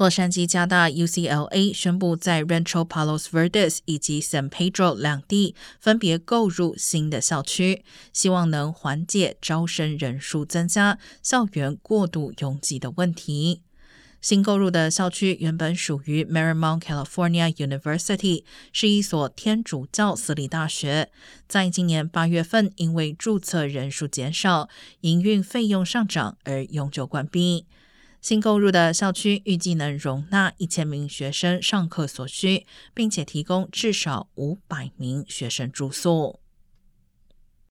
洛杉矶加大 UCLA 宣布在 Rancho Palos Verdes 以及 San Pedro 两地分别购入新的校区，希望能缓解招生人数增加、校园过度拥挤的问题。新购入的校区原本属于 Marymount California University，是一所天主教私立大学，在今年八月份因为注册人数减少、营运费用上涨而永久关闭。新购入的校区预计能容纳一千名学生上课所需，并且提供至少五百名学生住宿。